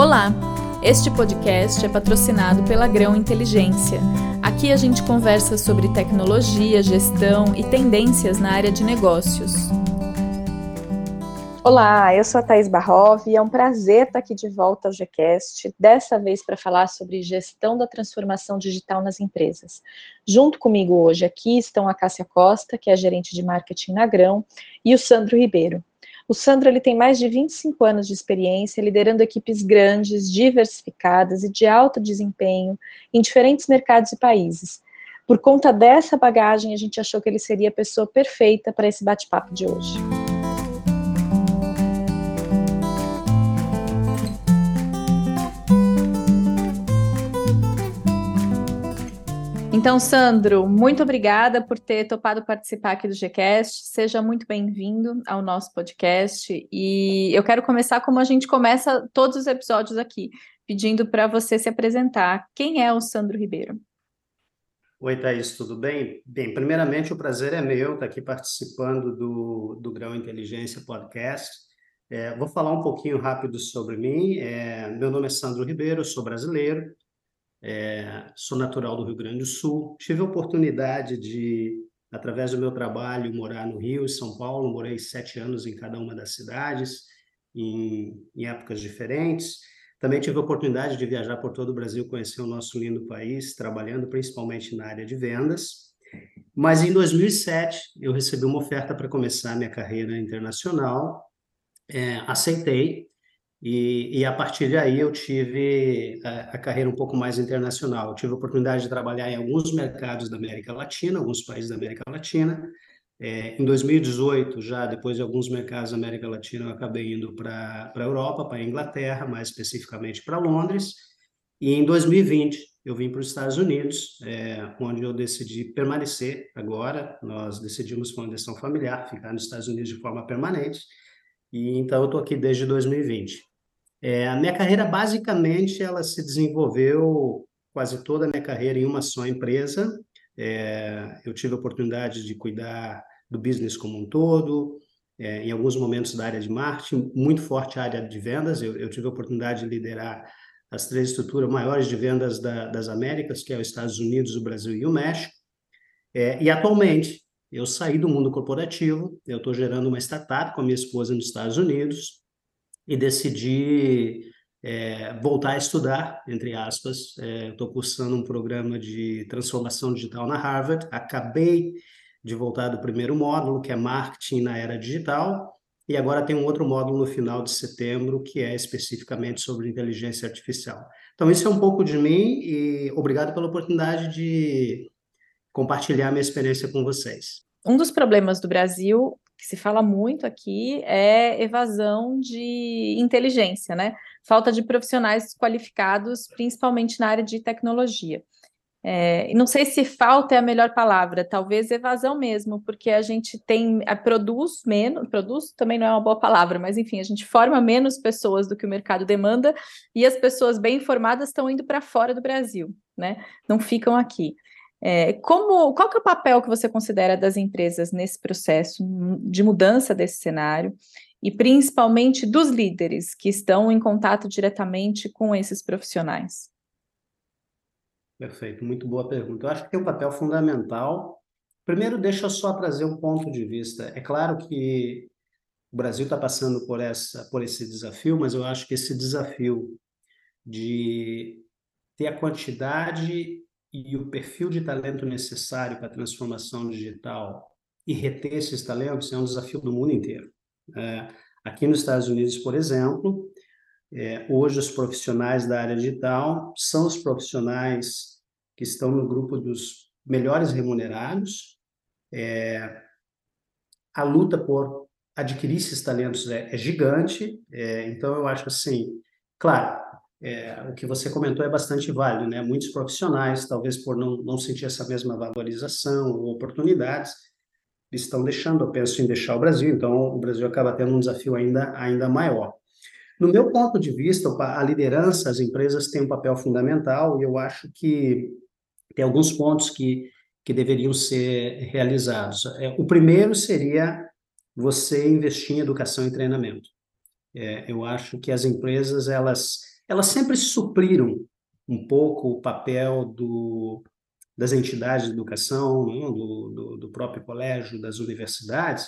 Olá! Este podcast é patrocinado pela Grão Inteligência. Aqui a gente conversa sobre tecnologia, gestão e tendências na área de negócios. Olá, eu sou a Thais Barrov e é um prazer estar aqui de volta ao GCast, dessa vez para falar sobre gestão da transformação digital nas empresas. Junto comigo hoje aqui estão a Cássia Costa, que é gerente de marketing na Grão, e o Sandro Ribeiro. O Sandro ele tem mais de 25 anos de experiência liderando equipes grandes, diversificadas e de alto desempenho em diferentes mercados e países. Por conta dessa bagagem, a gente achou que ele seria a pessoa perfeita para esse bate-papo de hoje. Então, Sandro, muito obrigada por ter topado participar aqui do GCast. Seja muito bem-vindo ao nosso podcast. E eu quero começar como a gente começa todos os episódios aqui, pedindo para você se apresentar. Quem é o Sandro Ribeiro? Oi, Thaís, tudo bem? Bem, primeiramente, o prazer é meu estar aqui participando do, do Grão Inteligência Podcast. É, vou falar um pouquinho rápido sobre mim. É, meu nome é Sandro Ribeiro, sou brasileiro, é, sou natural do Rio Grande do Sul. Tive a oportunidade de, através do meu trabalho, morar no Rio e São Paulo. Morei sete anos em cada uma das cidades, em, em épocas diferentes. Também tive a oportunidade de viajar por todo o Brasil, conhecer o nosso lindo país, trabalhando principalmente na área de vendas. Mas em 2007, eu recebi uma oferta para começar a minha carreira internacional. É, aceitei e, e, a partir daí eu tive a, a, carreira um pouco mais internacional. Eu tive a oportunidade de trabalhar em alguns mercados da América Latina, alguns países da América Latina. É, em 2018, já depois de alguns mercados da América Latina, eu acabei indo para a Europa, para a Inglaterra, mais especificamente para Londres. E em 2020, eu vim para os Estados Unidos, é, onde eu decidi permanecer agora. Nós decidimos, com a decisão familiar, ficar nos Estados Unidos de forma permanente. E então eu estou aqui desde 2020. É, a minha carreira, basicamente, ela se desenvolveu quase toda a minha carreira em uma só empresa. É, eu tive a oportunidade de cuidar do business como um todo, é, em alguns momentos da área de marketing, muito forte a área de vendas. Eu, eu tive a oportunidade de liderar as três estruturas maiores de vendas da, das Américas, que é os Estados Unidos, o Brasil e o México. É, e atualmente, eu saí do mundo corporativo, eu estou gerando uma startup com a minha esposa nos Estados Unidos, e decidi é, voltar a estudar, entre aspas. Estou é, cursando um programa de transformação digital na Harvard. Acabei de voltar do primeiro módulo, que é Marketing na Era Digital, e agora tem um outro módulo no final de setembro, que é especificamente sobre inteligência artificial. Então, isso é um pouco de mim e obrigado pela oportunidade de compartilhar minha experiência com vocês. Um dos problemas do Brasil que se fala muito aqui é evasão de inteligência, né? Falta de profissionais qualificados, principalmente na área de tecnologia. É, não sei se falta é a melhor palavra, talvez evasão mesmo, porque a gente tem, a, produz menos, produz também não é uma boa palavra, mas enfim, a gente forma menos pessoas do que o mercado demanda e as pessoas bem informadas estão indo para fora do Brasil, né? Não ficam aqui. É, como, qual que é o papel que você considera das empresas nesse processo de mudança desse cenário e principalmente dos líderes que estão em contato diretamente com esses profissionais? Perfeito, muito boa pergunta. Eu acho que tem um papel fundamental. Primeiro, deixa eu só trazer um ponto de vista. É claro que o Brasil está passando por, essa, por esse desafio, mas eu acho que esse desafio de ter a quantidade e o perfil de talento necessário para a transformação digital e reter esses talentos é um desafio do mundo inteiro. É, aqui nos Estados Unidos, por exemplo, é, hoje os profissionais da área digital são os profissionais que estão no grupo dos melhores remunerados. É, a luta por adquirir esses talentos é, é gigante, é, então eu acho assim, claro, é, o que você comentou é bastante válido, né? Muitos profissionais, talvez por não, não sentir essa mesma valorização ou oportunidades, estão deixando, eu penso em deixar o Brasil, então o Brasil acaba tendo um desafio ainda, ainda maior. No meu ponto de vista, a liderança, as empresas têm um papel fundamental e eu acho que tem alguns pontos que, que deveriam ser realizados. É, o primeiro seria você investir em educação e treinamento. É, eu acho que as empresas, elas elas sempre supriram um pouco o papel do, das entidades de educação, do, do, do próprio colégio, das universidades.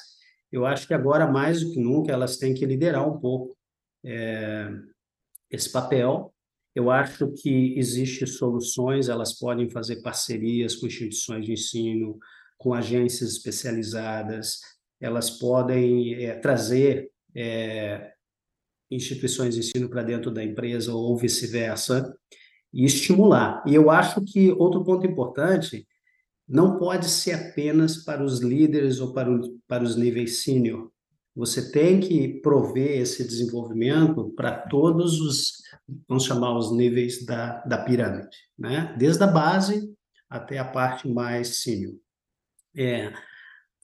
Eu acho que agora, mais do que nunca, elas têm que liderar um pouco é, esse papel. Eu acho que existem soluções, elas podem fazer parcerias com instituições de ensino, com agências especializadas, elas podem é, trazer é, instituições de ensino para dentro da empresa ou vice-versa e estimular. E eu acho que outro ponto importante não pode ser apenas para os líderes ou para, o, para os níveis sênior. Você tem que prover esse desenvolvimento para todos os, vamos chamar os níveis da, da pirâmide, né? Desde a base até a parte mais sênior. É,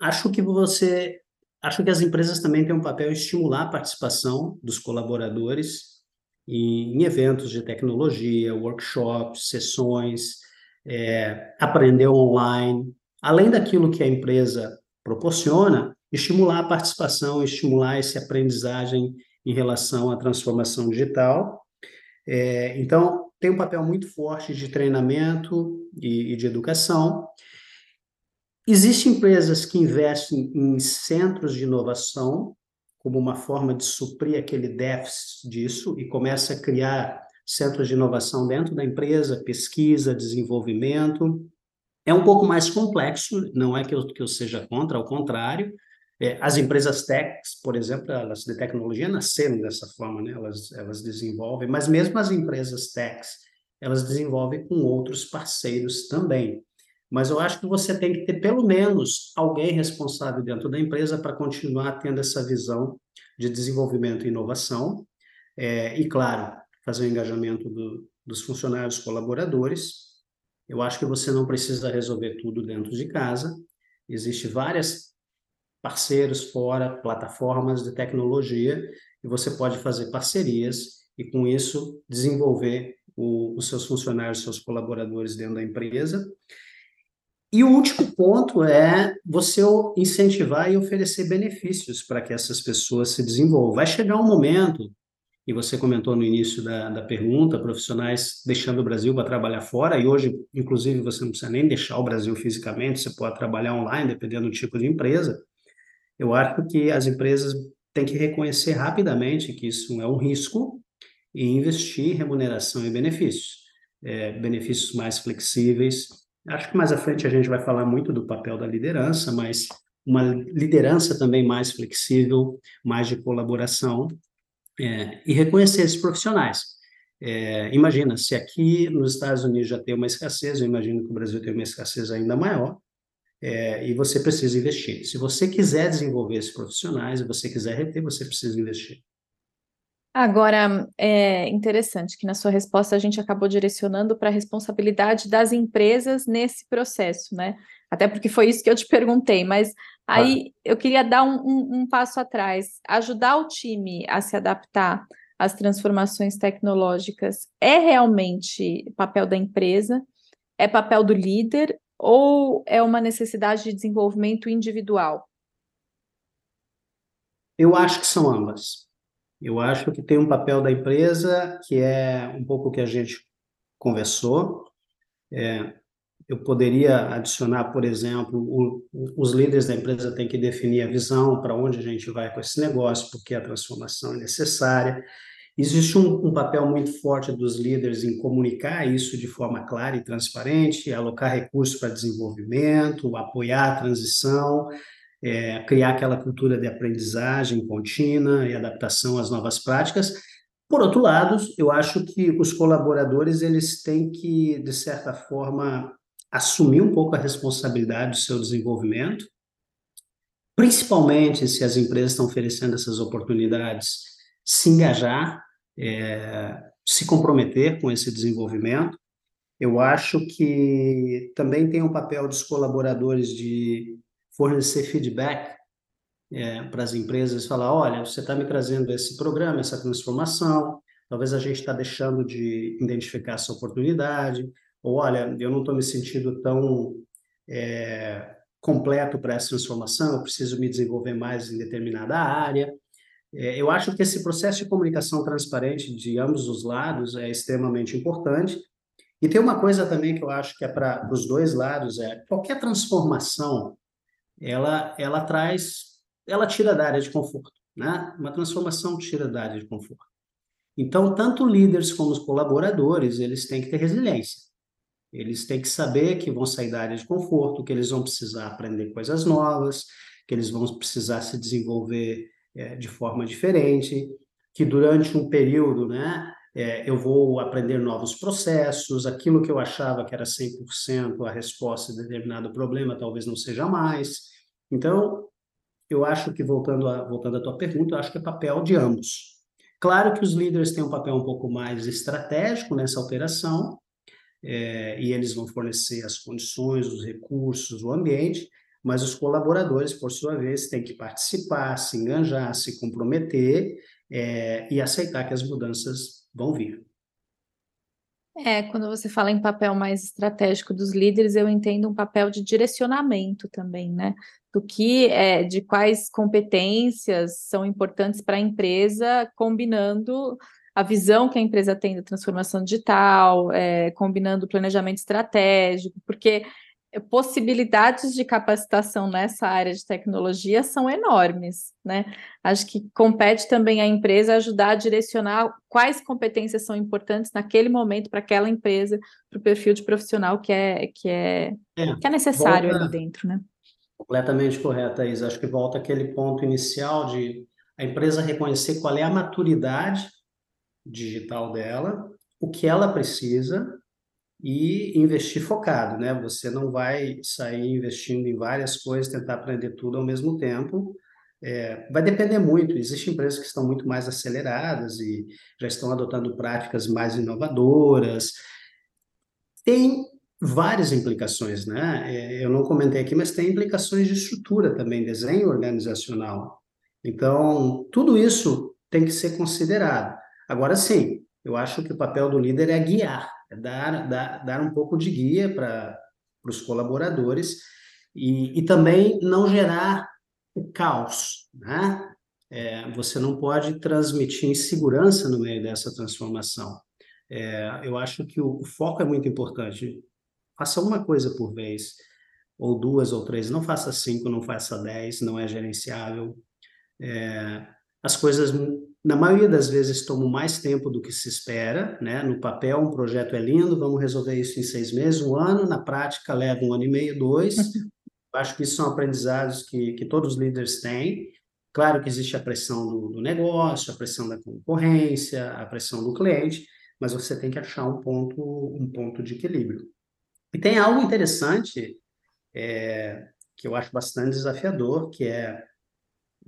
acho que você, acho que as empresas também têm um papel em estimular a participação dos colaboradores em, em eventos de tecnologia, workshops, sessões, é, aprender online, além daquilo que a empresa proporciona, estimular a participação, estimular essa aprendizagem em relação à transformação digital. É, então, tem um papel muito forte de treinamento e, e de educação. Existem empresas que investem em centros de inovação como uma forma de suprir aquele déficit disso e começa a criar centros de inovação dentro da empresa, pesquisa, desenvolvimento. É um pouco mais complexo, não é que eu, que eu seja contra, ao contrário, é, as empresas techs, por exemplo, elas de tecnologia nasceram dessa forma, né? Elas elas desenvolvem, mas mesmo as empresas techs, elas desenvolvem com outros parceiros também. Mas eu acho que você tem que ter pelo menos alguém responsável dentro da empresa para continuar tendo essa visão de desenvolvimento e inovação. É, e, claro, fazer o engajamento do, dos funcionários colaboradores. Eu acho que você não precisa resolver tudo dentro de casa. Existem várias parceiros fora, plataformas de tecnologia, e você pode fazer parcerias e, com isso, desenvolver o, os seus funcionários, seus colaboradores dentro da empresa. E o último ponto é você incentivar e oferecer benefícios para que essas pessoas se desenvolvam. Vai chegar um momento, e você comentou no início da, da pergunta, profissionais deixando o Brasil para trabalhar fora, e hoje, inclusive, você não precisa nem deixar o Brasil fisicamente, você pode trabalhar online, dependendo do tipo de empresa. Eu acho que as empresas têm que reconhecer rapidamente que isso é um risco e investir em remuneração e benefícios. É, benefícios mais flexíveis. Acho que mais à frente a gente vai falar muito do papel da liderança, mas uma liderança também mais flexível, mais de colaboração, é, e reconhecer esses profissionais. É, imagina, se aqui nos Estados Unidos já tem uma escassez, eu imagino que o Brasil tem uma escassez ainda maior, é, e você precisa investir. Se você quiser desenvolver esses profissionais, e você quiser reter, você precisa investir. Agora, é interessante que na sua resposta a gente acabou direcionando para a responsabilidade das empresas nesse processo, né? Até porque foi isso que eu te perguntei, mas aí ah. eu queria dar um, um, um passo atrás, ajudar o time a se adaptar às transformações tecnológicas é realmente papel da empresa, é papel do líder ou é uma necessidade de desenvolvimento individual? Eu acho que são ambas. Eu acho que tem um papel da empresa que é um pouco o que a gente conversou. É, eu poderia adicionar, por exemplo, o, os líderes da empresa têm que definir a visão para onde a gente vai com esse negócio, porque a transformação é necessária. Existe um, um, papel muito forte dos líderes em comunicar isso de forma clara e transparente, alocar recursos para desenvolvimento, apoiar a transição, é, criar aquela cultura de aprendizagem contínua e adaptação às novas práticas. Por outro lado, eu acho que os colaboradores eles têm que, de certa forma, assumir um pouco a responsabilidade do seu desenvolvimento, principalmente se as empresas estão oferecendo essas oportunidades, se engajar é, se comprometer com esse desenvolvimento. Eu acho que também tem um papel dos colaboradores de fornecer feedback é, para as empresas, falar, olha, você está me trazendo esse programa, essa transformação, talvez a gente está deixando de identificar essa oportunidade, ou olha, eu não estou me sentindo tão é, completo para essa transformação, eu preciso me desenvolver mais em determinada área. É, eu acho que esse processo de comunicação transparente de ambos os lados é extremamente importante. E tem uma coisa também que eu acho que é para os dois lados, é qualquer transformação, ela, ela traz, ela tira da área de conforto, né? Uma transformação tira da área de conforto. Então, tanto líderes como os colaboradores, eles têm que ter resiliência. Eles têm que saber que vão sair da área de conforto, que eles vão precisar aprender coisas novas, que eles vão precisar se desenvolver é, de forma diferente, que durante um período, né, é, eu vou aprender novos processos, aquilo que eu achava que era 100% a resposta a determinado problema talvez não seja mais. Então, eu acho que, voltando a, voltando à tua pergunta, eu acho que é papel de ambos. Claro que os líderes têm um papel um pouco mais estratégico nessa operação, é, e eles vão fornecer as condições, os recursos, o ambiente, mas os colaboradores, por sua vez, têm que participar, se enganjar, se comprometer é, e aceitar que as mudanças vão vir. É, quando você fala em papel mais estratégico dos líderes, eu entendo um papel de direcionamento também, né? Do que é, de quais competências são importantes para a empresa, combinando a visão que a empresa tem da transformação digital, é, combinando o planejamento estratégico, porque possibilidades de capacitação nessa área de tecnologia são enormes, né? Acho que compete também à empresa ajudar a direcionar quais competências são importantes naquele momento para aquela empresa, para o perfil de profissional que é que é, é que é necessário volta, ali dentro, né? Completamente correta, Isa. Acho que volta aquele ponto inicial de a empresa reconhecer qual é a maturidade digital dela, o que ela precisa e investir focado, né? Você não vai sair investindo em várias coisas, tentar aprender tudo ao mesmo tempo. É, vai depender muito. Existem empresas que estão muito mais aceleradas e já estão adotando práticas mais inovadoras. Tem várias implicações, né? É, eu não comentei aqui, mas tem implicações de estrutura também, desenho organizacional. Então, tudo isso tem que ser considerado. Agora sim, eu acho que o papel do líder é guiar dar, dar, dar um pouco de guia para os colaboradores e, e também não gerar o caos, né? É, você não pode transmitir insegurança no meio dessa transformação. É, eu acho que o, o, foco é muito importante. Faça uma coisa por vez, ou duas ou três. Não faça cinco, não faça dez, não é gerenciável. É, as coisas na maioria das vezes tomam mais tempo do que se espera, né? No papel, um projeto é lindo, vamos resolver isso em seis meses, um ano, na prática leva um ano e meio, dois. Acho que isso são aprendizados que, que todos os líderes têm. Claro que existe a pressão do, do negócio, a pressão da concorrência, a pressão do cliente, mas você tem que achar um ponto, um ponto de equilíbrio. E tem algo interessante é, que eu acho bastante desafiador, que é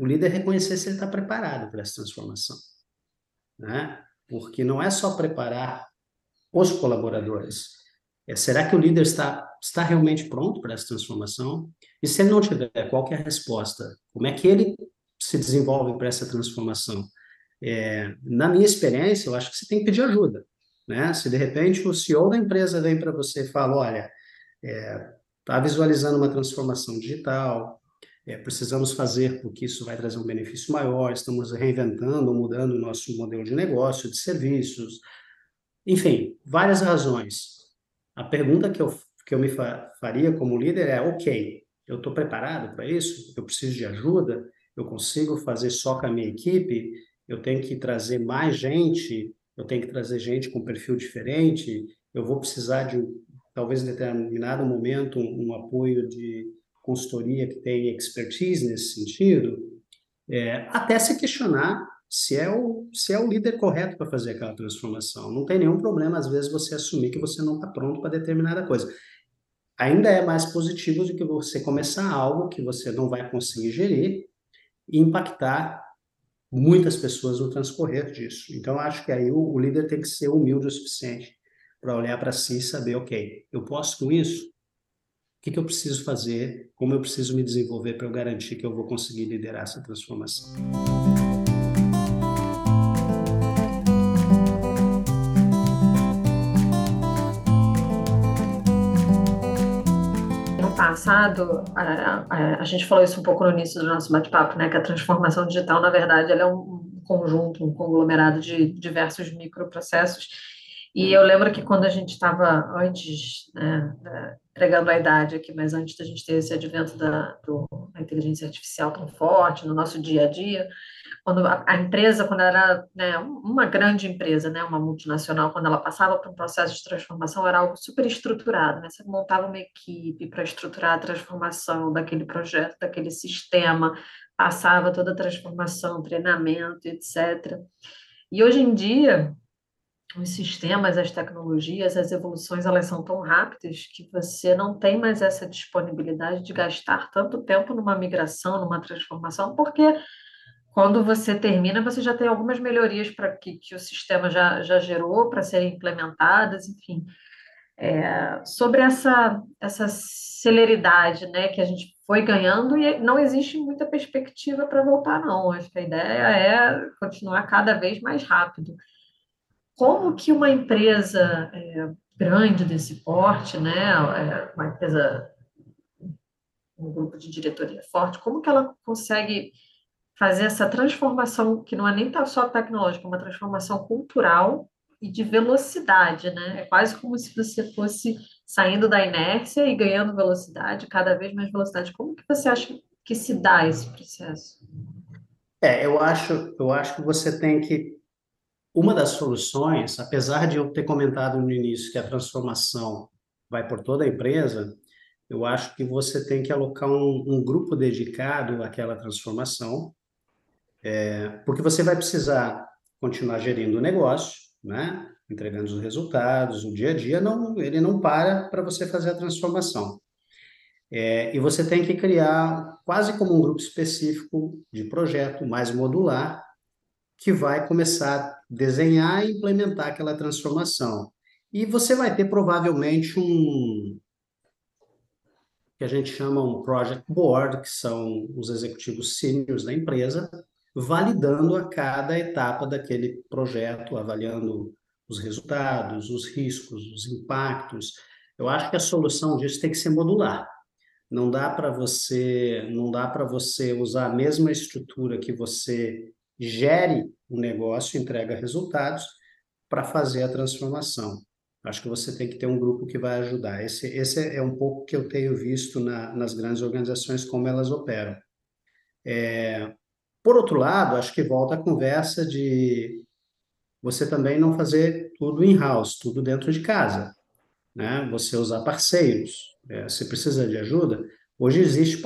o líder reconhecer se ele está preparado para essa transformação. Né? Porque não é só preparar os colaboradores. É, será que o líder está, está realmente pronto para essa transformação? E se ele não tiver, qual é a resposta? Como é que ele se desenvolve para essa transformação? É, na minha experiência, eu acho que você tem que pedir ajuda. Né? Se de repente o CEO da empresa vem para você e fala, olha, está é, visualizando uma transformação digital, é, precisamos fazer porque isso vai trazer um benefício maior, estamos reinventando, mudando o nosso modelo de negócio, de serviços, enfim, várias razões. A pergunta que eu, que eu me faria como líder é: ok, eu estou preparado para isso? Eu preciso de ajuda? Eu consigo fazer só com a minha equipe? Eu tenho que trazer mais gente? Eu tenho que trazer gente com perfil diferente? Eu vou precisar de, talvez em determinado momento, um, um apoio de consultoria que tem expertise nesse sentido, é, até se questionar se é o, se é o líder correto para fazer aquela transformação. Não tem nenhum problema, às vezes, você assumir que você não está pronto para determinada coisa. Ainda é mais positivo do que você começar algo que você não vai conseguir gerir e impactar muitas pessoas no transcorrer disso. Então, acho que aí o, o líder tem que ser humilde o suficiente para olhar para si e saber, ok, eu posso com isso? O que, que eu preciso fazer? Como eu preciso me desenvolver para eu garantir que eu vou conseguir liderar essa transformação? passado, a, a, a, gente falou isso um pouco no início do nosso bate-papo, né? Que a transformação digital, na verdade, ela é um conjunto, um conglomerado de diversos microprocessos. E eu lembro que quando a gente estava antes, né, pregando a idade aqui, mas antes da gente ter esse advento da, do, da inteligência artificial tão forte no nosso dia a dia, quando a, a empresa, quando era né, uma grande empresa, né, uma multinacional, quando ela passava por um processo de transformação, era algo super estruturado, né? Você montava uma equipe para estruturar a transformação daquele projeto, daquele sistema, passava toda a transformação, treinamento, etc. E hoje em dia, os sistemas, as tecnologias, as evoluções, elas são tão rápidas que você não tem mais essa disponibilidade de gastar tanto tempo numa migração, numa transformação, porque quando você termina, você já tem algumas melhorias para que, que o sistema já, já gerou para serem implementadas, enfim. É, sobre essa, essa celeridade né, que a gente foi ganhando e não existe muita perspectiva para voltar, não. Acho que a ideia é continuar cada vez mais rápido. Como que uma empresa é, grande desse porte, né, é, uma empresa, um grupo de diretoria forte, como que ela consegue fazer essa transformação, que não é nem só tecnológica, é uma transformação cultural e de velocidade, né? É quase como se você fosse saindo da inércia e ganhando velocidade, cada vez mais velocidade. Como que você acha que se dá esse processo? É, eu acho, eu acho que você tem que uma das soluções, apesar de eu ter comentado no início que a transformação vai por toda a empresa, eu acho que você tem que alocar um, um grupo dedicado àquela transformação é, porque você vai precisar continuar gerindo o negócio, né? entregando os resultados, o dia a dia, não, ele não para para você fazer a transformação. É, e você tem que criar quase como um grupo específico de projeto mais modular, que vai começar desenhar e implementar aquela transformação. E você vai ter provavelmente um que a gente chama um project board, que são os executivos sêniores da empresa, validando a cada etapa daquele projeto, avaliando os resultados, os riscos, os impactos. Eu acho que a solução disso tem que ser modular. Não dá para você, não dá para você usar a mesma estrutura que você gere o um negócio, entrega resultados para fazer a transformação. Acho que você tem que ter um grupo que vai ajudar. Esse, esse é um pouco que eu tenho visto na, nas grandes organizações como elas operam. É, por outro lado, acho que volta a conversa de você também não fazer tudo in-house, tudo dentro de casa, né? Você usar parceiros. É, você precisa de ajuda? Hoje existe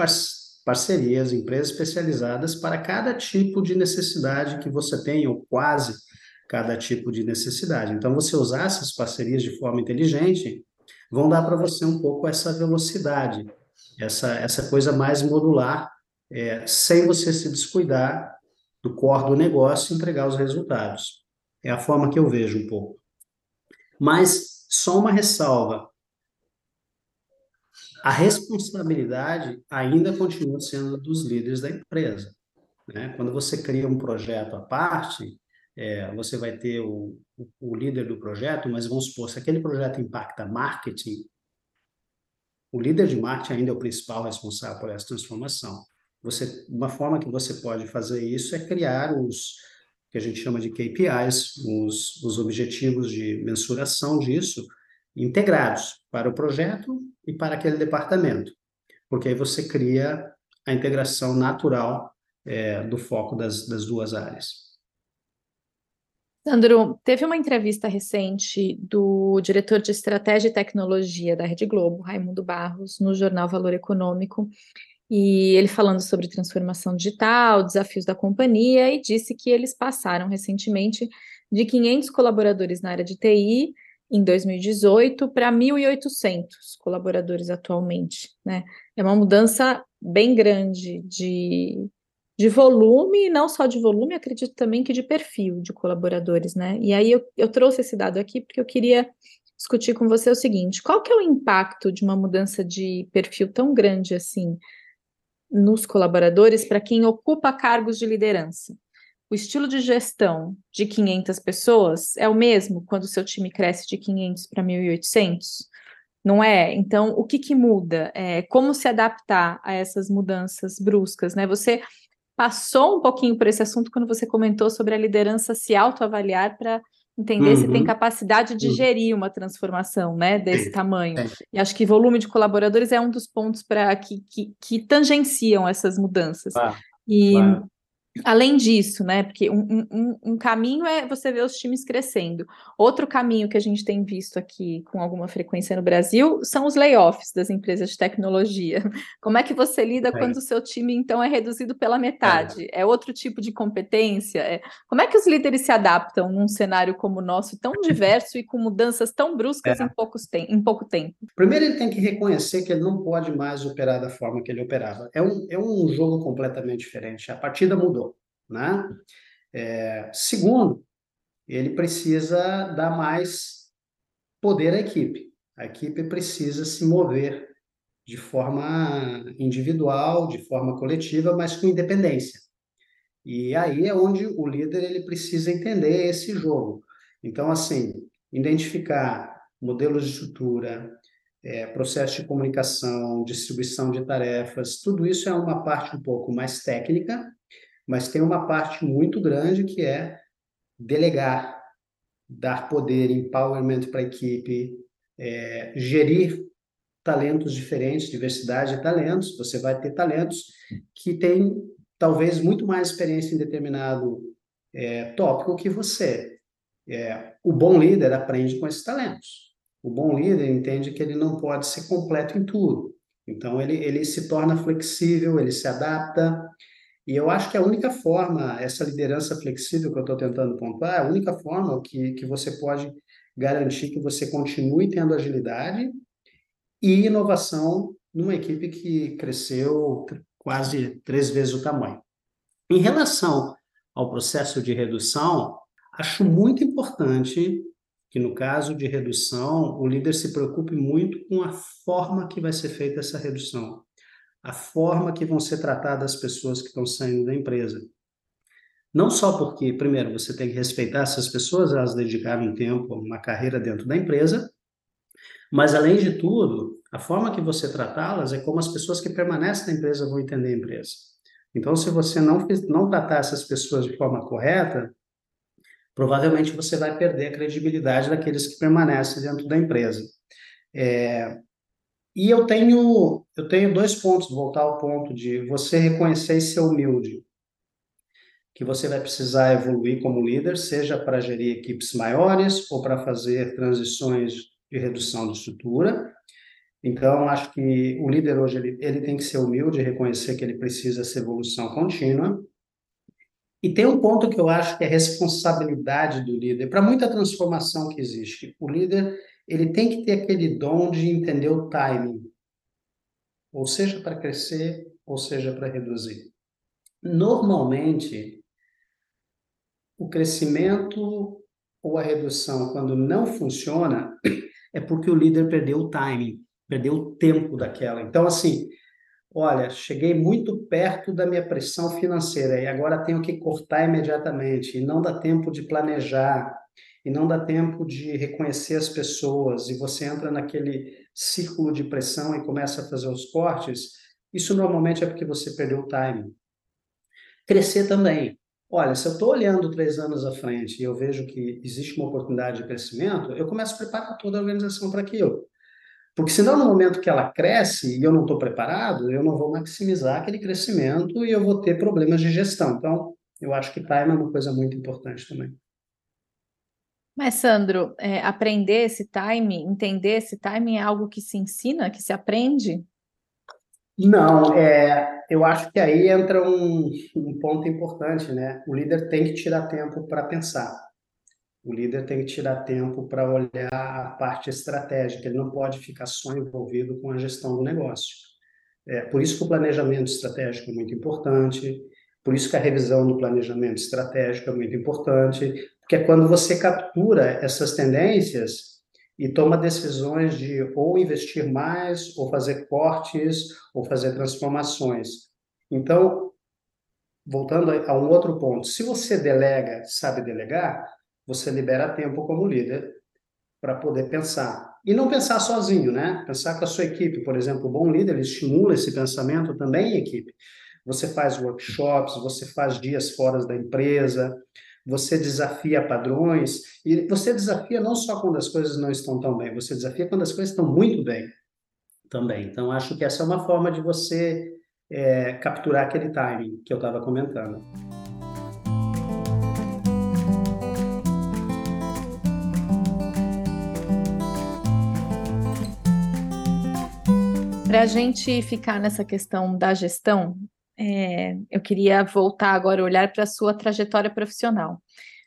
parcerias, empresas especializadas para cada tipo de necessidade que você tem, ou quase cada tipo de necessidade. Então, você usar essas parcerias de forma inteligente vão dar para você um pouco essa velocidade, essa, essa coisa mais modular é, sem você se descuidar do core do negócio e entregar os resultados. É a forma que eu vejo um pouco. Mas só uma ressalva. A responsabilidade ainda continua sendo dos líderes da empresa. Né? Quando você cria um projeto à parte, é, você vai ter o, o, o, líder do projeto, mas vamos supor, se aquele projeto impacta marketing, o líder de marketing ainda é o principal responsável por essa transformação. Você, uma forma que você pode fazer isso é criar os que a gente chama de KPIs, os, os objetivos de mensuração disso, integrados para o projeto e para aquele departamento, porque aí você cria a integração natural é, do foco das, das duas áreas. Sandro, teve uma entrevista recente do diretor de Estratégia e Tecnologia da Rede Globo, Raimundo Barros, no jornal Valor Econômico, e ele falando sobre transformação digital, desafios da companhia, e disse que eles passaram recentemente de 500 colaboradores na área de TI em 2018 para 1.800 colaboradores atualmente, né? É uma mudança bem grande de, de volume, e não só de volume, acredito também que de perfil de colaboradores, né? E aí eu, eu trouxe esse dado aqui porque eu queria discutir com você o seguinte: qual que é o impacto de uma mudança de perfil tão grande assim nos colaboradores para quem ocupa cargos de liderança. O estilo de gestão de 500 pessoas é o mesmo quando o seu time cresce de 500 para 1.800? não é? Então, o que, que muda? É, como se adaptar a essas mudanças bruscas, né? Você passou um pouquinho por esse assunto quando você comentou sobre a liderança se autoavaliar para entender uhum. se tem uhum. capacidade de uhum. gerir uma transformação, né, desse tamanho. É. E acho que volume de colaboradores é um dos pontos para que, que, que, tangenciam essas mudanças. Ah, e claro. Além disso, né? Porque um, um, um, caminho é você ver os times crescendo. Outro caminho que a gente tem visto aqui com alguma frequência no Brasil são os layoffs das empresas de tecnologia. Como é que você lida é. quando o seu time, então, é reduzido pela metade? É, é outro tipo de competência? É... Como é que os líderes se adaptam num cenário como o nosso, tão diverso e com mudanças tão bruscas é. em, poucos te em pouco tempo? Primeiro, ele tem que reconhecer que ele não pode mais operar da forma que ele operava. É um, é um jogo completamente diferente. A partida mudou. Né? É, segundo, ele precisa dar mais poder à equipe. A equipe precisa se mover de forma individual, de forma coletiva, mas com independência. E aí é onde o líder ele precisa entender esse jogo. Então, assim, identificar modelos de estrutura, é, processo de comunicação, distribuição de tarefas, tudo isso é uma parte um pouco mais técnica, mas tem uma parte muito grande que é delegar, dar poder, empowerment para a equipe, é, gerir talentos diferentes, diversidade de talentos. Você vai ter talentos que têm talvez muito mais experiência em determinado é, tópico que você. É, o bom líder aprende com esses talentos. O bom líder entende que ele não pode ser completo em tudo. Então, ele, ele se torna flexível, ele se adapta, e eu acho que a única forma, essa liderança flexível que eu estou tentando pontuar, é a única forma que, que você pode garantir que você continue tendo agilidade e inovação numa equipe que cresceu quase três vezes o tamanho. Em relação ao processo de redução, acho muito importante que, no caso de redução, o líder se preocupe muito com a forma que vai ser feita essa redução a forma que vão ser tratadas as pessoas que estão saindo da empresa. Não só porque, primeiro, você tem que respeitar essas pessoas, elas dedicaram um tempo, uma carreira dentro da empresa, mas, além de tudo, a forma que você tratá-las é como as pessoas que permanecem na empresa vão entender a empresa. Então, se você não, não tratar essas pessoas de forma correta, provavelmente você vai perder a credibilidade daqueles que permanecem dentro da empresa. É, e eu tenho, eu tenho dois pontos, voltar ao ponto de você reconhecer e ser humilde. Que você vai precisar evoluir como líder, seja para gerir equipes maiores ou para fazer transições de redução de estrutura. Então, acho que o líder hoje ele, ele tem que ser humilde reconhecer que ele precisa essa evolução contínua. E tem um ponto que eu acho que é responsabilidade do líder. Para muita transformação que existe, o líder ele tem que ter aquele dom de entender o timing, ou seja, para crescer, ou seja, para reduzir. Normalmente, o crescimento ou a redução, quando não funciona, é porque o líder perdeu o timing, perdeu o tempo daquela. Então, assim, olha, cheguei muito perto da minha pressão financeira e agora tenho que cortar imediatamente, e não dá tempo de planejar, e não dá tempo de reconhecer as pessoas e você entra naquele círculo de pressão e começa a fazer os cortes, isso normalmente é porque você perdeu o time. Crescer também. Olha, se eu estou olhando três anos à frente e eu vejo que existe uma oportunidade de crescimento, eu começo a preparar toda a organização para aquilo. Porque senão, no momento que ela cresce e eu não estou preparado, eu não vou maximizar aquele crescimento e eu vou ter problemas de gestão. Então, eu acho que time é uma coisa muito importante também. Mas, Sandro, é, aprender esse timing, entender esse timing é algo que se ensina, que se aprende? Não, é, eu acho que aí entra um, um ponto importante, né? O líder tem que tirar tempo para pensar. O líder tem que tirar tempo para olhar a parte estratégica. Ele não pode ficar só envolvido com a gestão do negócio. É, por isso que o planejamento estratégico é muito importante. Por isso que a revisão do planejamento estratégico é muito importante que é quando você captura essas tendências e toma decisões de ou investir mais, ou fazer cortes, ou fazer transformações. Então, voltando a um outro ponto, se você delega, sabe delegar, você libera tempo como líder para poder pensar. e não pensar sozinho, né? Pensar com a sua equipe, por exemplo, o bom líder estimula esse pensamento também em equipe. Você faz workshops, você faz dias fora da empresa, você desafia padrões, e você desafia não só quando as coisas não estão tão bem, você desafia quando as coisas estão muito bem também. Então, acho que essa é uma forma de você é, capturar aquele timing que eu estava comentando. Para a gente ficar nessa questão da gestão, é, eu queria voltar agora olhar para a sua trajetória profissional.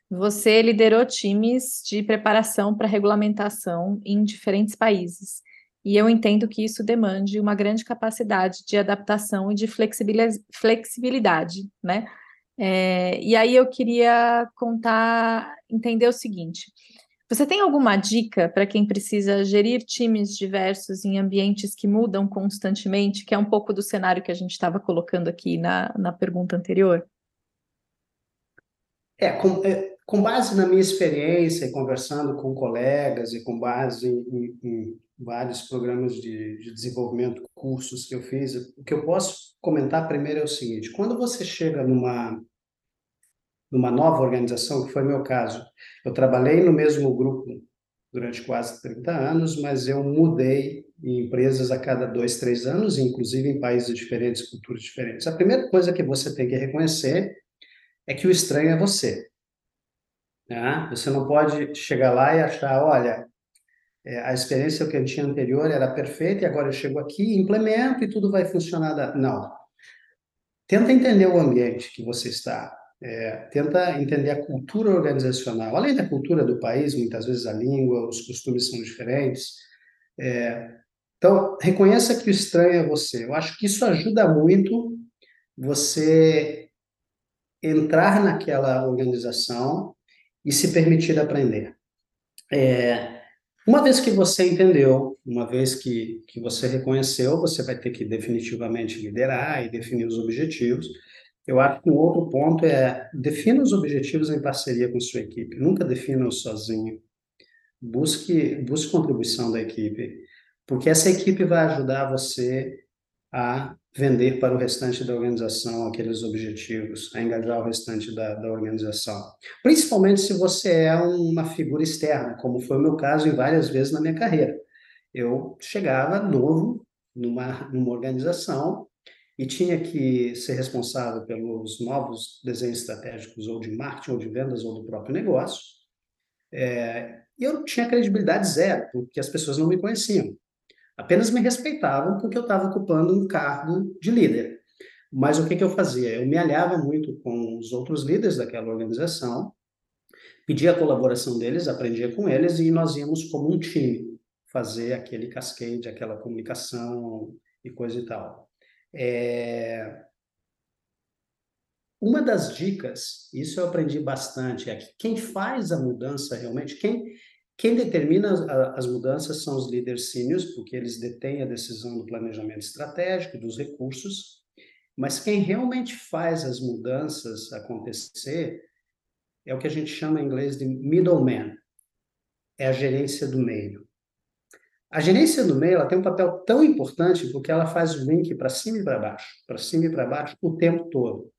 Você liderou times de preparação para regulamentação em diferentes países. E eu entendo que isso demande uma grande capacidade de adaptação e de flexibilidade, né? É, e aí eu queria contar, entender o seguinte: você tem alguma dica para quem precisa gerir times diversos em ambientes que mudam constantemente, que é um pouco do cenário que a gente estava colocando aqui na, na pergunta anterior? É com, é, com base na minha experiência e conversando com colegas e com base em, em vários programas de, de desenvolvimento, cursos que eu fiz, o que eu posso comentar primeiro é o seguinte: quando você chega numa numa nova organização, que foi meu caso. Eu trabalhei no mesmo grupo durante quase 30 anos, mas eu mudei em empresas a cada dois, três anos, inclusive em países diferentes, culturas diferentes. A primeira coisa que você tem que reconhecer é que o estranho é você. Né? Você não pode chegar lá e achar, olha, é, a experiência que eu tinha anterior era perfeita e agora eu chego aqui, implemento e tudo vai funcionar. Da... Não. Tenta entender o ambiente que você está é, tenta entender a cultura organizacional, além da cultura do país, muitas vezes a língua, os costumes são diferentes. É, então, reconheça que o estranho é você. Eu acho que isso ajuda muito você entrar naquela organização e se permitir aprender. É, uma vez que você entendeu, uma vez que, que você reconheceu, você vai ter que definitivamente liderar e definir os objetivos. Eu acho que um outro ponto é defina os objetivos em parceria com sua equipe. Nunca defina-os sozinho. Busque, busque contribuição da equipe, porque essa equipe vai ajudar você a vender para o restante da organização aqueles objetivos, a engajar o restante da, da organização. Principalmente se você é uma figura externa, como foi o meu caso em várias vezes na minha carreira. Eu chegava novo numa, numa organização e tinha que ser responsável pelos novos desenhos estratégicos ou de marketing, ou de vendas, ou do próprio negócio. É, eu tinha credibilidade zero, porque as pessoas não me conheciam. Apenas me respeitavam porque eu estava ocupando um cargo de líder. Mas o que, que eu fazia? Eu me aliava muito com os outros líderes daquela organização, pedia a colaboração deles, aprendia com eles e nós íamos como um time fazer aquele cascade, aquela comunicação e coisa e tal. É... Uma das dicas, isso eu aprendi bastante, é que quem faz a mudança realmente, quem, quem determina as, as mudanças são os líderes seniors, porque eles detêm a decisão do planejamento estratégico, dos recursos, mas quem realmente faz as mudanças acontecer é o que a gente chama em inglês de middleman, é a gerência do meio. A gerência do meio ela tem um papel tão importante porque ela faz o link para cima e para baixo, para cima e para baixo o tempo todo.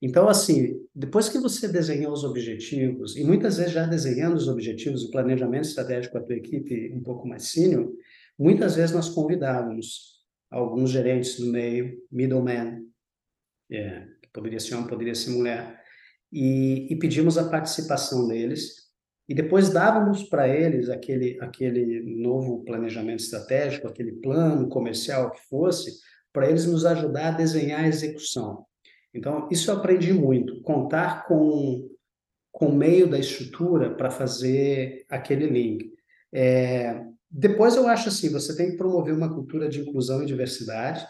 Então, assim, depois que você desenhou os objetivos, e muitas vezes já desenhando os objetivos, o planejamento estratégico com a tua equipe um pouco mais senior, muitas vezes nós convidávamos alguns gerentes do meio, middleman, é, que poderia ser homem, poderia ser mulher, e, e pedimos a participação deles e depois dávamos para eles aquele, aquele novo planejamento estratégico, aquele plano comercial que fosse, para eles nos ajudar a desenhar a execução. Então, isso eu aprendi muito, contar com, com o meio da estrutura para fazer aquele link. É, depois eu acho assim, você tem que promover uma cultura de inclusão e diversidade,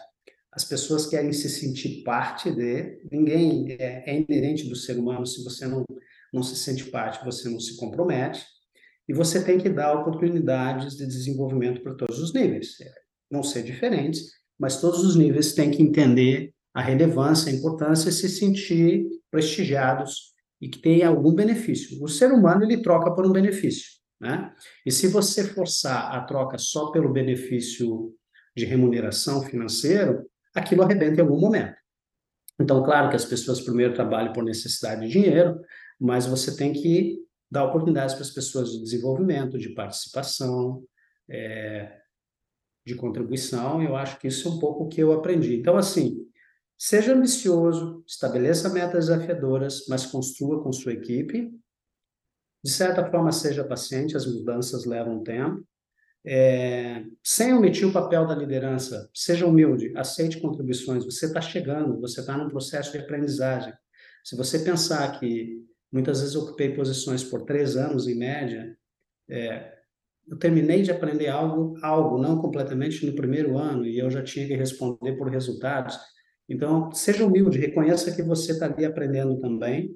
as pessoas querem se sentir parte de, ninguém é, é inerente do ser humano se você não não se sente parte, você não se compromete, e você tem que dar oportunidades de desenvolvimento para todos os níveis. É, vão ser diferentes, mas todos os níveis têm que entender a relevância, a importância se sentir prestigiados e que tenha algum benefício. O ser humano ele troca por um benefício. Né? E se você forçar a troca só pelo benefício de remuneração financeiro, aquilo arrebenta em algum momento. Então, claro que as pessoas primeiro trabalham por necessidade de dinheiro, mas você tem que dar oportunidades para as pessoas de desenvolvimento, de participação, é, de contribuição. Eu acho que isso é um pouco o que eu aprendi. Então, assim, seja ambicioso, estabeleça metas desafiadoras, mas construa com sua equipe. De certa forma, seja paciente, as mudanças levam tempo. É, sem omitir o papel da liderança, seja humilde, aceite contribuições. Você está chegando, você está num processo de aprendizagem. Se você pensar que muitas vezes eu ocupei posições por três anos em média, é, eu terminei de aprender algo, algo não completamente no primeiro ano e eu já tinha que responder por resultados. Então, seja humilde, reconheça que você está ali aprendendo também.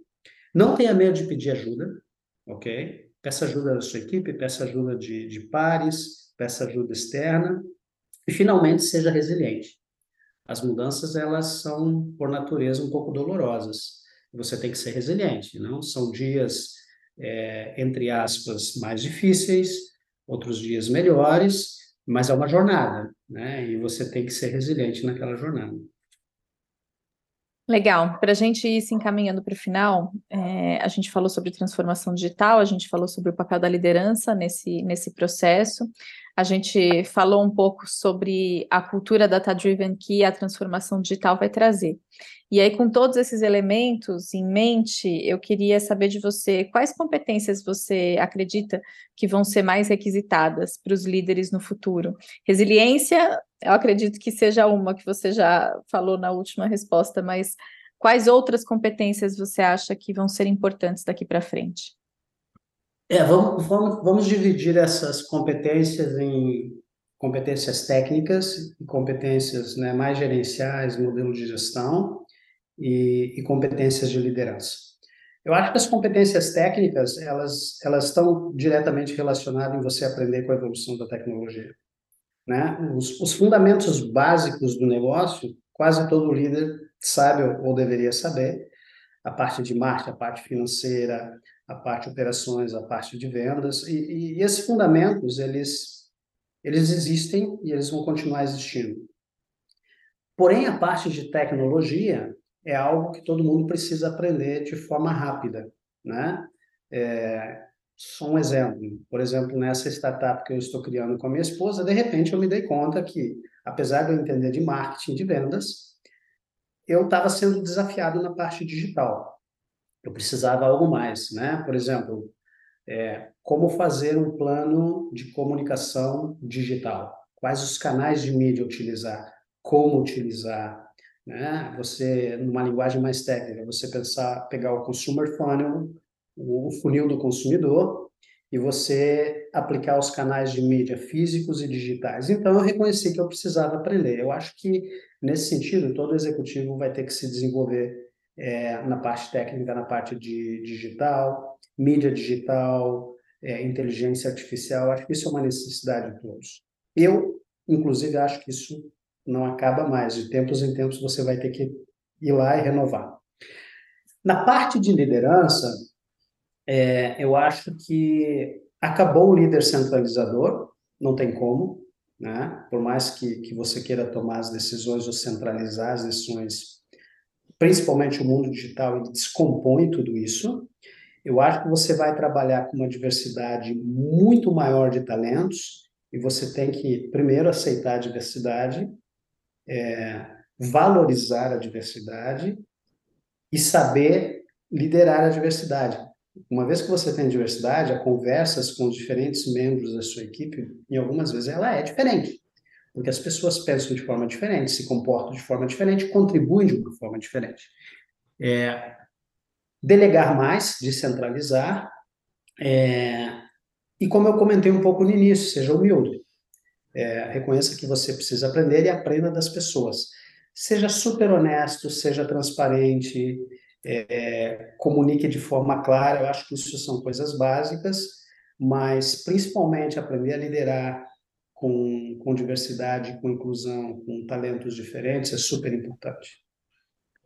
Não tenha medo de pedir ajuda, ok? Peça ajuda da sua equipe, peça ajuda de, de pares, peça ajuda externa e, finalmente, seja resiliente. As mudanças, elas são, por natureza, um pouco dolorosas. Você tem que ser resiliente, não? São dias, é, entre aspas, mais difíceis, outros dias melhores, mas é uma jornada, né? E você tem que ser resiliente naquela jornada. Legal. Para a gente ir se encaminhando para o final, é, a gente falou sobre transformação digital, a gente falou sobre o papel da liderança nesse, nesse processo, a gente falou um pouco sobre a cultura data-driven que a transformação digital vai trazer. E aí, com todos esses elementos em mente, eu queria saber de você quais competências você acredita que vão ser mais requisitadas para os líderes no futuro. Resiliência, eu acredito que seja uma que você já falou na última resposta, mas quais outras competências você acha que vão ser importantes daqui para frente? É, vamos, vamos, vamos dividir essas competências em competências técnicas competências né, mais gerenciais, modelo de gestão e, e, competências de liderança. Eu acho que as competências técnicas elas elas estão diretamente relacionadas em você aprender com a evolução da tecnologia, né? Os, os fundamentos básicos do negócio quase todo líder sabe ou deveria saber, a parte de marketing, a parte financeira, a parte de operações, a parte de vendas, e, e esses fundamentos, eles, eles existem e eles vão continuar existindo. Porém, a parte de tecnologia é algo que todo mundo precisa aprender de forma rápida, né? É, só um exemplo. Por exemplo, nessa startup que eu estou criando com a minha esposa, de repente eu me dei conta que, apesar de eu entender de marketing, de vendas, eu estava sendo desafiado na parte digital eu precisava algo mais, né? Por exemplo, é, como fazer um plano de comunicação digital? Quais os canais de mídia utilizar? Como utilizar? Né? Você, numa linguagem mais técnica, você pensar, pegar o consumer funnel, o funil do consumidor, e você aplicar os canais de mídia físicos e digitais. Então, eu reconheci que eu precisava aprender. Eu acho que, nesse sentido, todo executivo vai ter que se desenvolver é, na parte técnica, na parte de digital, mídia digital, é, inteligência artificial. Acho que isso é uma necessidade de todos. Eu, inclusive, acho que isso não acaba mais. De tempos em tempos você vai ter que ir lá e renovar. Na parte de liderança, é, eu acho que acabou o líder centralizador, não tem como, né? Por mais que, que você queira tomar as decisões ou centralizar as decisões principalmente o mundo digital, ele descompõe tudo isso. Eu acho que você vai trabalhar com uma diversidade muito maior de talentos e você tem que, primeiro, aceitar a diversidade, é, valorizar a diversidade e saber liderar a diversidade. Uma vez que você tem diversidade, a conversas com os diferentes membros da sua equipe, em algumas vezes ela é diferente porque as pessoas pensam de forma diferente, se comportam de forma diferente, contribuem de uma forma diferente. É, delegar mais, descentralizar, é, e como eu comentei um pouco no início, seja humilde. É, reconheça que você precisa aprender e aprenda das pessoas. Seja super honesto, seja transparente, é, comunique de forma clara. Eu acho que isso são coisas básicas, mas principalmente aprender a liderar, com, com diversidade, com inclusão, com talentos diferentes, é super importante.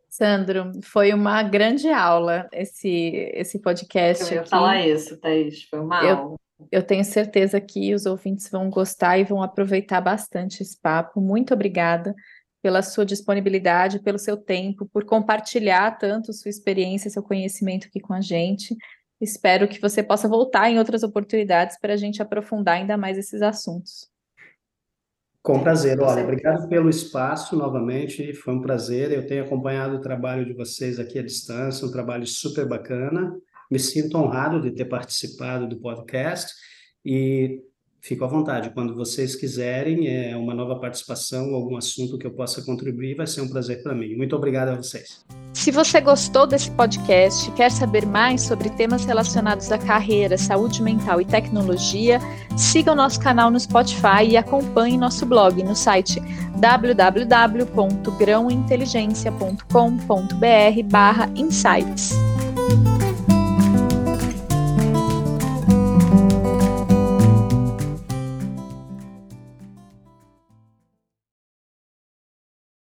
Sandro, foi uma grande aula esse, esse podcast. Eu ia aqui. falar isso, Thaís, foi uma eu, aula. Eu tenho certeza que os ouvintes vão gostar e vão aproveitar bastante esse papo. Muito obrigada pela sua disponibilidade, pelo seu tempo, por compartilhar tanto sua experiência, seu conhecimento aqui com a gente. Espero que você possa voltar em outras oportunidades para a gente aprofundar ainda mais esses assuntos. Com prazer. Olha, obrigado pelo espaço novamente. Foi um prazer. Eu tenho acompanhado o trabalho de vocês aqui à distância, um trabalho super bacana. Me sinto honrado de ter participado do podcast e fico à vontade. Quando vocês quiserem, é uma nova participação, algum assunto que eu possa contribuir, vai ser um prazer para mim. Muito obrigado a vocês. Se você gostou desse podcast, quer saber mais sobre temas relacionados à carreira, saúde mental e tecnologia, siga o nosso canal no Spotify e acompanhe nosso blog no site www.grãointeligência.com.br/insights.